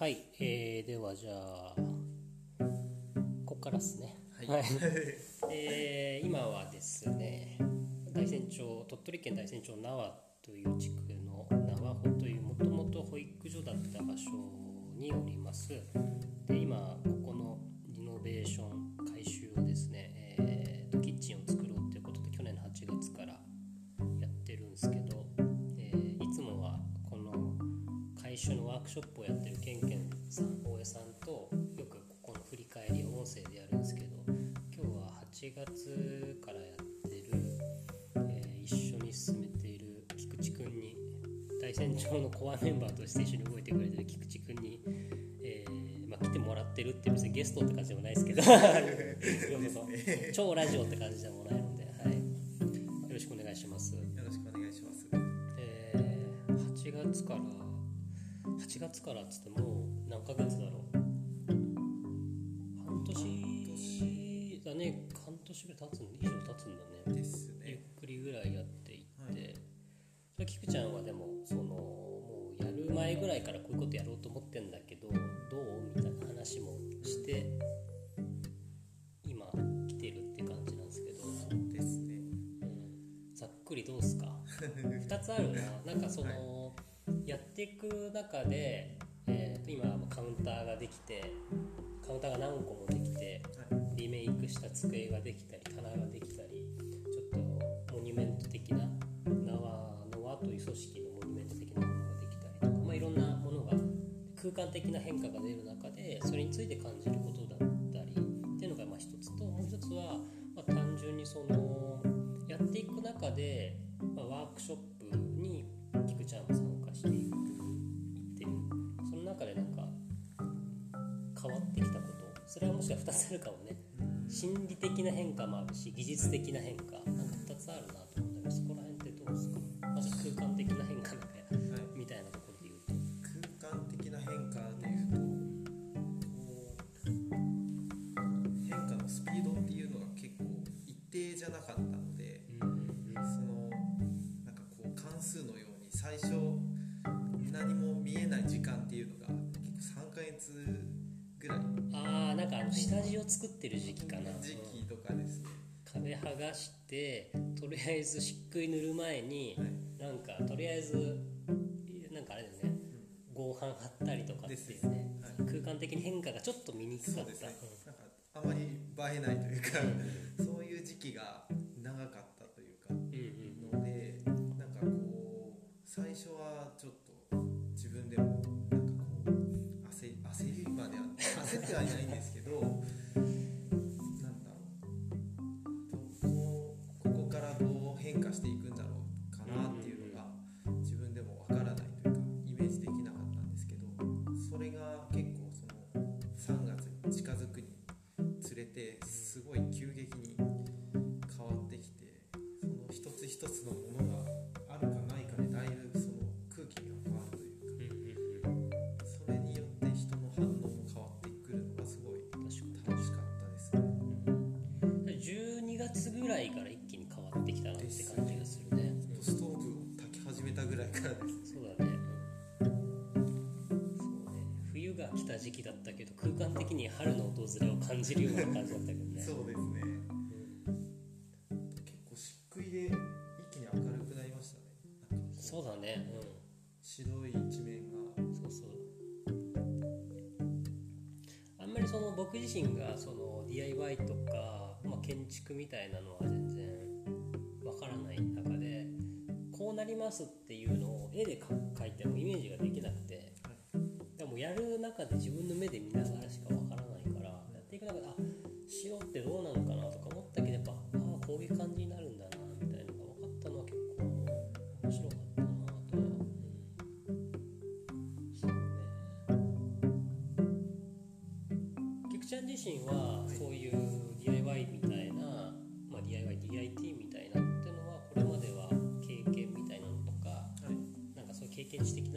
はい、えー、ではじゃあここからですね。はい。えー今はですね大山町鳥取県大山町縄という地区の縄穂というもともと保育所だった場所におります。で今ここのリノベーションるんですけど今日は8月からやってる、えー一緒に進めている菊池くんに大山町のコアメンバーとして一緒に動いてくれてる菊池くんに、えーまあ、来てもらってるって別にゲストって感じでもないですけど 超ラジオって感じでもないので、はい、よろしくお願いします。よろしくお願いします。えー8月から8月からっつってもう何ヶ月だろうぐらいからこういうことやろうと思ってんだけどどうみたいな話もして今来てるって感じなんですけど、そうですね。うんざっくりどうすか？2つあるななんかその、やっていく中で、えーと今カウンターができてカウンターが何個もできてはい。リメイクした机ができたり棚ができたりちょっとモニュメント的な縄の輪という組織の空間的な変化が出る中でそれについて感じることだったりっていうのがまあ一つともう一つは、まあ、単純にそのやっていく中で、まあ、ワークショップに菊ちゃんも参加していくっていうその中でなんか変わってきたこと。それはもしかしたら2つあるかもね。心理的な変化もあるし技術的な変化なんか2つあるなと思うんだけどそこら辺ってどうですか？まず空間的な変化の下地を作ってる時期かな時期とかですね。壁剥がしてとりあえず漆喰塗る前にはい。なんかとりあえずなんかあれだよね合板貼ったりとかってですいうねはい空間的に変化がちょっと見にくかったそうですね。なんかあまり映えないというか、そういう時期が長かったというか。うんうんのでなんかこう最初はちょっと焦ってはいないんですけどその僕自身がその DIY とか、まあ、建築みたいなのは全然わからない中でこうなりますっていうのを絵で描いてもイメージができなくてでもやる中で自分の目で見ながらしかわからないからやっていく中であ白ってどうなのかなとか思ったけどやっぱああこういう感じになるん自身ははいそういう DIY みたいな、まあ、DIYDIT みたいなっていうのはこれまでは経験みたいなのとかはい。なんかそういう経験値的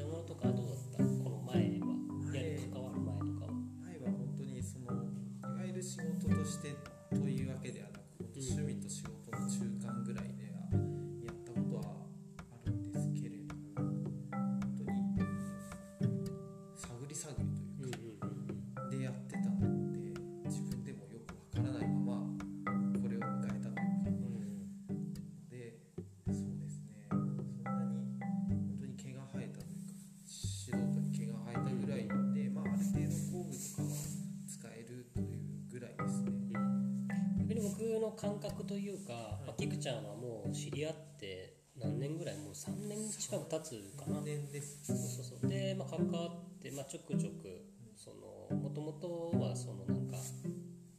感覚というか、まあ、キクちゃんはもう知り合って何年ぐらいもう3年近く経つかな。3年です。そうそうそう。で、まあ、関わって、まあ、ちょくちょくそのもともとはそのなんか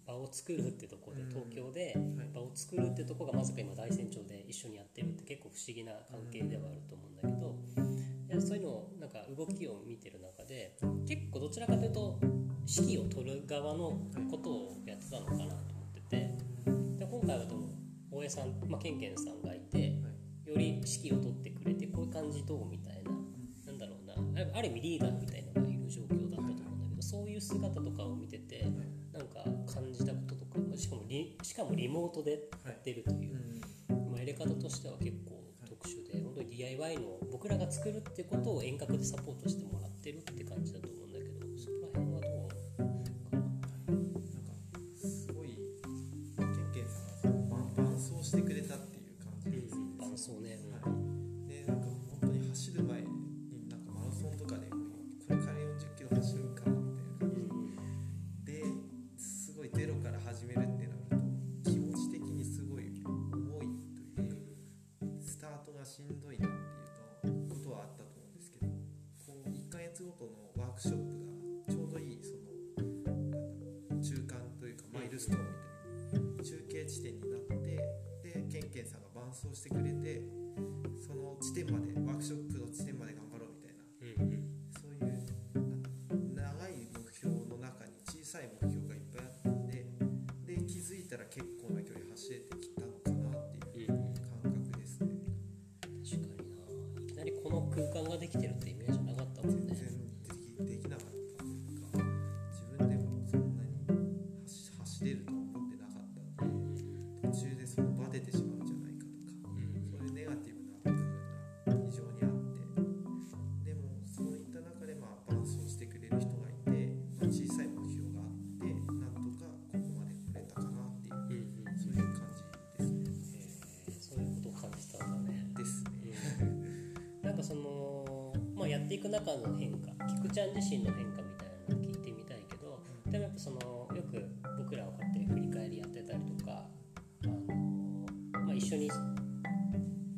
場を作るってとこでうん。東京ではい。場を作るってとこがまさか今大山町で一緒にやってるって結構不思議な関係ではあると思うんだけどいやそういうのをなんか動きを見てる中で結構どちらかというと指揮を取る側のことをやってたのかなと思ってて。で今回はでも大江さん、まあ、ケンケンさんがいてより指揮を取ってくれてこういう感じどうみたいななんだろうなあある意味リーダーみたいなのがいる状況だったと思うんだけどそういう姿とかを見ててなんか感じたこととかしかもリしかもリモートでやってるというう、ん。まあ、やり方としては結構特殊で本当に DIY の僕らが作るってことを遠隔でサポートしてもらってるって感じだと Este secreto. 中の変化菊ちゃん自身の変化みたいなのを聞いてみたいけどでもやっぱそのよく僕らはこうやって振り返りやってたりとか、あのまあ、一緒に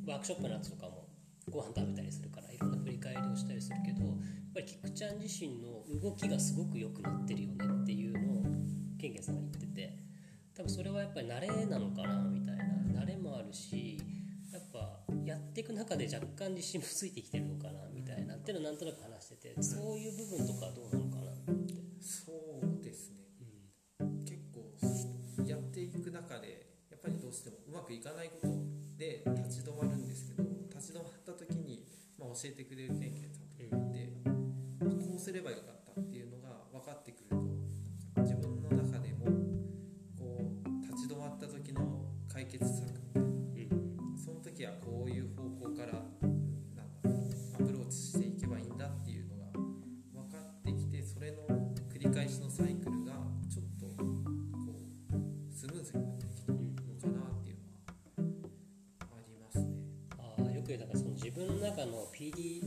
ワークショップのやつとかもご飯食べたりするからいろんな振り返りをしたりするけどやっぱり菊ちゃん自身の動きがすごく良くなってるよねっていうのをケンケンさんが言ってて多分それはやっぱり慣れなのかなみたいな慣れもあるしやっぱやっていく中で若干自信もついてきてるのかなみたいな。っていうのをなんとなく話しててそういう部分とかはどうなのかなと思って。そうですね。結構やっていく中でやっぱりどうしてもうまくいかないことで立ち止まるんですけど立ち止まった時に、まあ、教えてくれるケンケンさんとかいて、まあこうすればよかったっていうのが分かってくると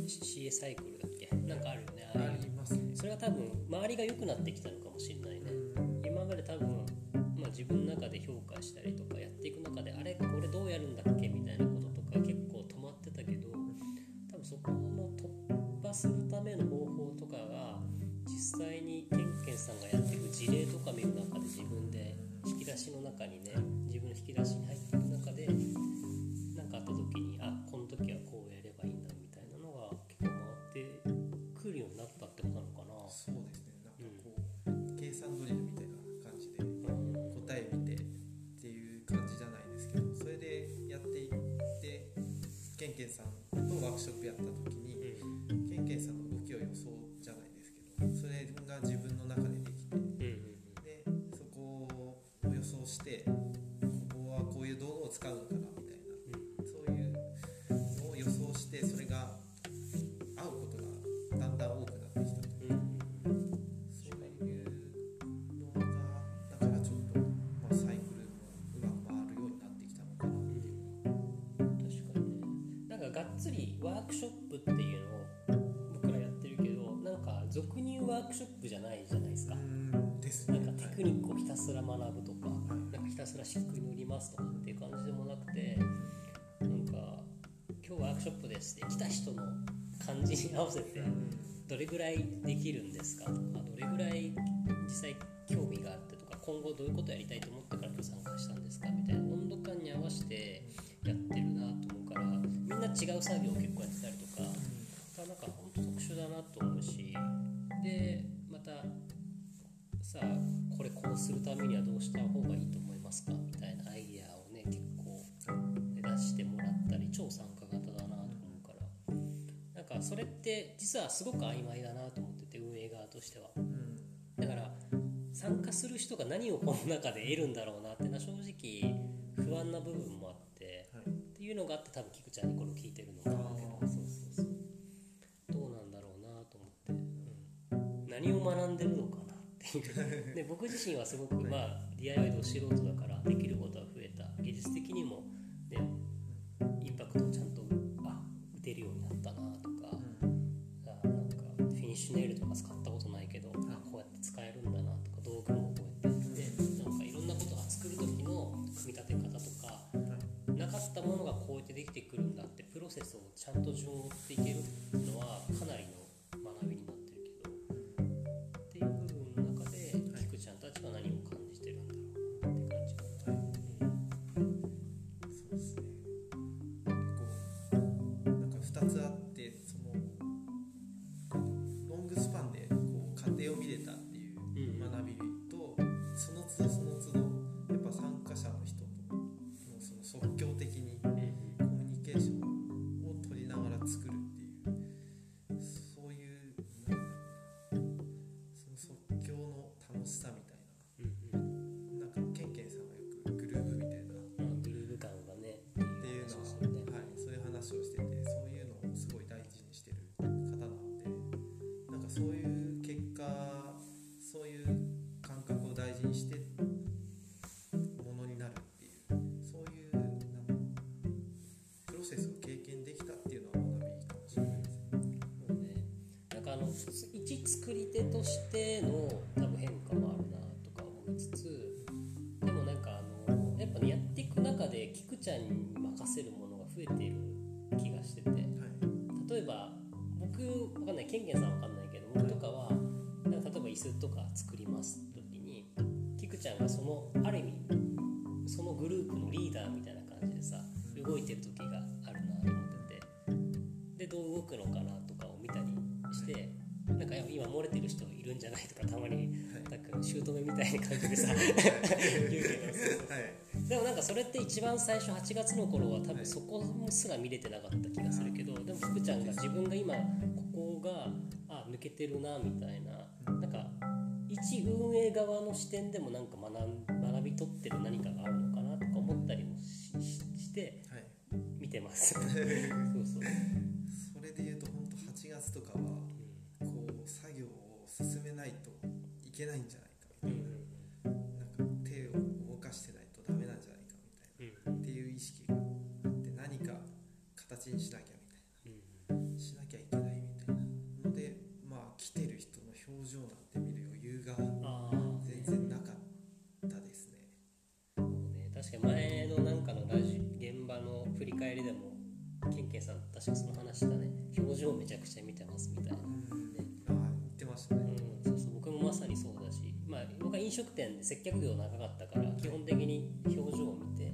PDCA サイクルだっけ？なんかあるよねありますね。それが多分周りが良くなってきたのかもしれないね。うん。今まで多分、まあ、自分の中で評価したりとかやっていく中であれこれどうやるんだっけみたいなこととか結構止まってたけど多分そこの突破するための方法とかが実際にケンケンさんがやっていく事例とか見る中で自分で引き出しの中にね自分の引き出しに入っていく中で何かあった時にあら漆喰塗りますとかっていう感じでもなくてなんか今日ワークショップですって来た人の感じに合わせてどれぐらいできるんですかとかどれぐらい実際興味があってとか今後どういうことやりたいと思ってから今日参加したんですかみたいな温度感に合わせてやってるなと思うからみんな違う作業を結構やってたりとかなんか本当特殊だなと思うしでまたさあこれこうするためにはどうした方がいいと思いますか？みたいなアイディアをね結構出してもらったり超参加型だなと思うから。なんかそれって実はすごく曖昧だなと思ってて運営側としては。だから参加する人が何をこの中で得るんだろうなってのは正直不安な部分もあって、はい。っていうのがあって多分菊ちゃんにこれを聞いてるのもあるけど。そうそうそう。どうなんだろうなと思って、うん、何を学んでるのかなっていう。で僕自身はすごくまあ DIY で素人だからできることは増えた。技術的にもてなんか今漏れてる人いるんじゃないとかたまになんか姑みたいな感じでさ言うけど。はい。でもなんかそれって一番最初8月の頃は多分そこすら見れてなかった気がするけどでも福ちゃんが自分が今ここがあ抜けてるなみたいな。なんか一運営側の視点でもなんか学ん学び取ってる何かがあるのかなとか思ったりもしてはい。見てます。そうそう、けないんじゃない？飲食店で接客業長かったから基本的に表情を見て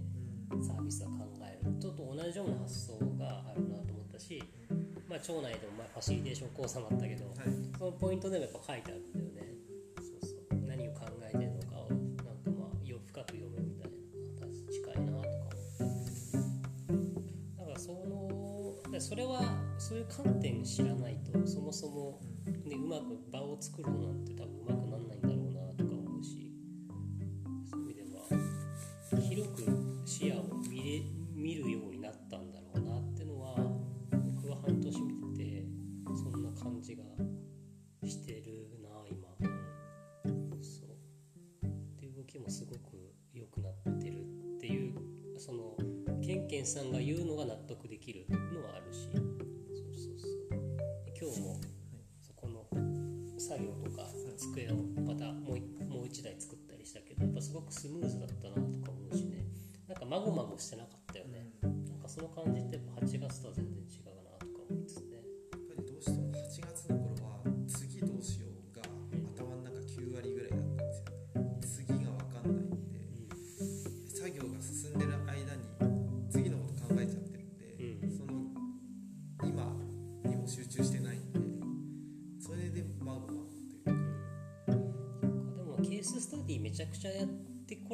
サービスは考えるとと同じような発想があるなと思ったし、まあ、町内でもまあファシリテーション講座もあったけど、はい。そのポイントでもやっぱ書いてあるんだよね。そうそう。何を考えてるのかをなんかまあよ深く読むみたいな近いなとか思って。だからそのでそれはそういう観点知らないとそもそも、ね、うまく場を作るのなんて多分うまくなんないんきるのはあるし。そうそうそう。今日もそこの作業とか机をまたもう一もう一台作ったりでしたけどやっぱすごくスムーズだったなとか思うしね。なんかまごまごしてなかったよね、なんかその感じってやっぱ8月とは全然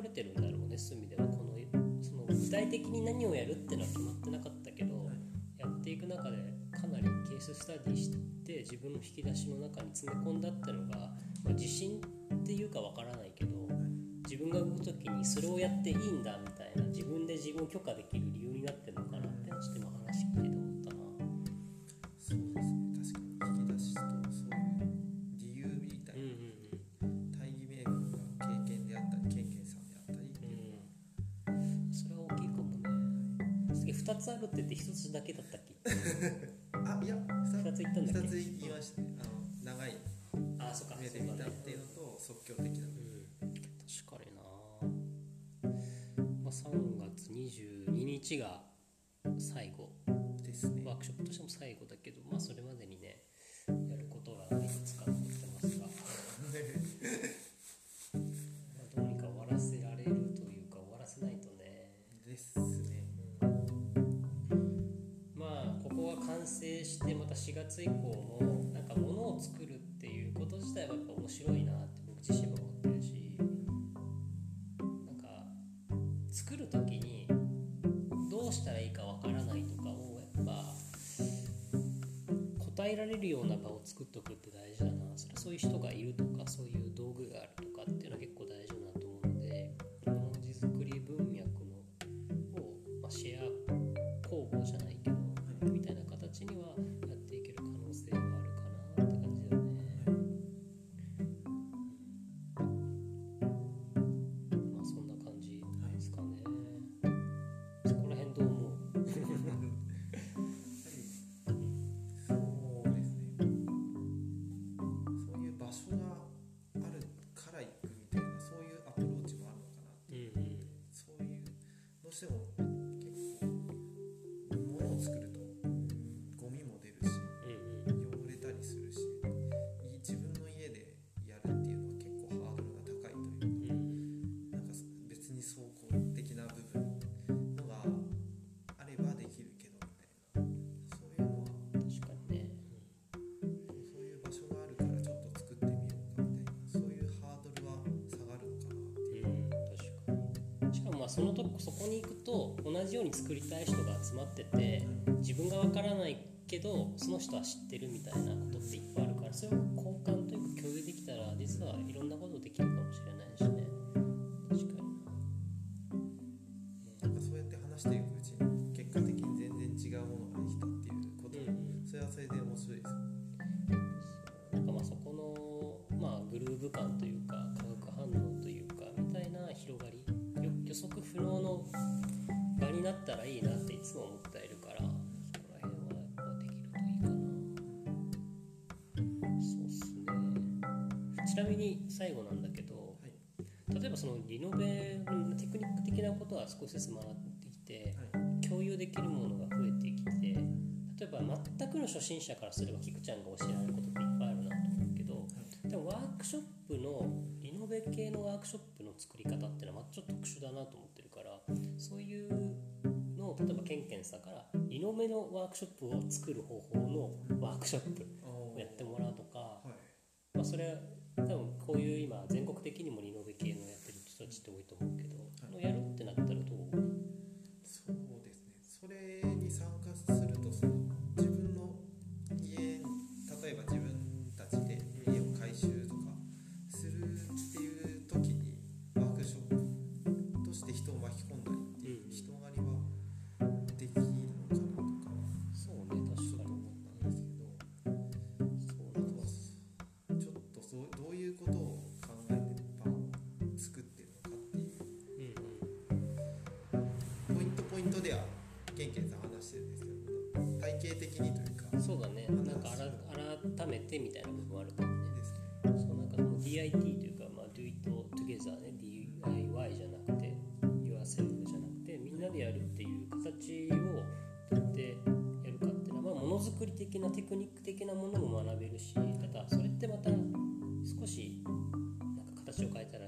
れてるんだろうねそういう意味ではこのその具体的に何をやるってのは決まってなかったけど、やっていく中でかなりケーススタディして自分の引き出しの中に詰め込んだってのが、まあ、自信っていうかわからないけど自分が動く時にそれをやっていいんだみたいな自分で自分を許可できる即興的な。うん、確かにな、まあ、3月22日が最後。ですね。ワークショップとしても最後だけど、まあ、それまでにねやることがいくつか残ってますが、まあ、どうにか終わらせられるというか終わらせないとね。ですね。まあここが完成してまた4月以降もなんか物を作るっていうこと自体はやっぱ面白いな自身も思ってるしなんか作る時にどうしたらいいかわからないとかをやっぱ答えられるような場を作っとくって大事だな。それそういう人がいるとかそういう道具があるとかっていうのは結構大事だなと思うのでこの文字作り文脈のを、まあ、シェア工房じゃないけどみたいな形にはように作りたい人が集まってて自分がわからないけどその人は知ってるみたいなことっていっぱいあるからそれを交換というか共有できたら実はいろんなことできるかもしれない。最後なんだけどはい。例えばそのリノベのテクニック的なことは少しずつ学んできてはい。共有できるものが増えてきて例えば全くの初心者からすればキクちゃんが教えられることっていっぱいあるなと思うけどでもワークショップのリノベ系のワークショップの作り方っていうのはまあちょっと特殊だなと思ってるからそういうのを例えばケンケンさんからリノベのワークショップを作る方法のワークショップをやってもらうとか、はい。まあ、それは多分こういう今全国的にもリノベ系のやってる人たちって多いと思うけど、のやるってなったらどう？そうですね。それ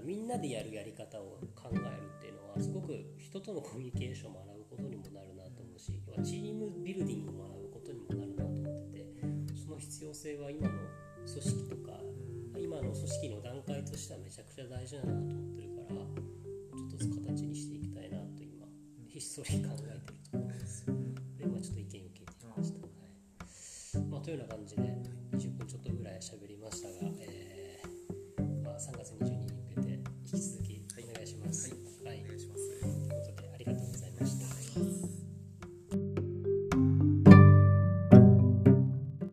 みんなでやるやり方を考えるっていうのはすごく人とのコミュニケーションを学ぶことにもなるなと思うしチームビルディングを学ぶことにもなるなと思っててその必要性は今の組織とか今の組織の段階としてはめちゃくちゃ大事だなと思ってるからちょっとずつ形にしていきたいなと今ひっそり考えてるところです。でまあちょっと意見を聞いてみました、はい。まあ、というような感じで20分ちょっとぐらい喋りましたが、えーまあ、3月20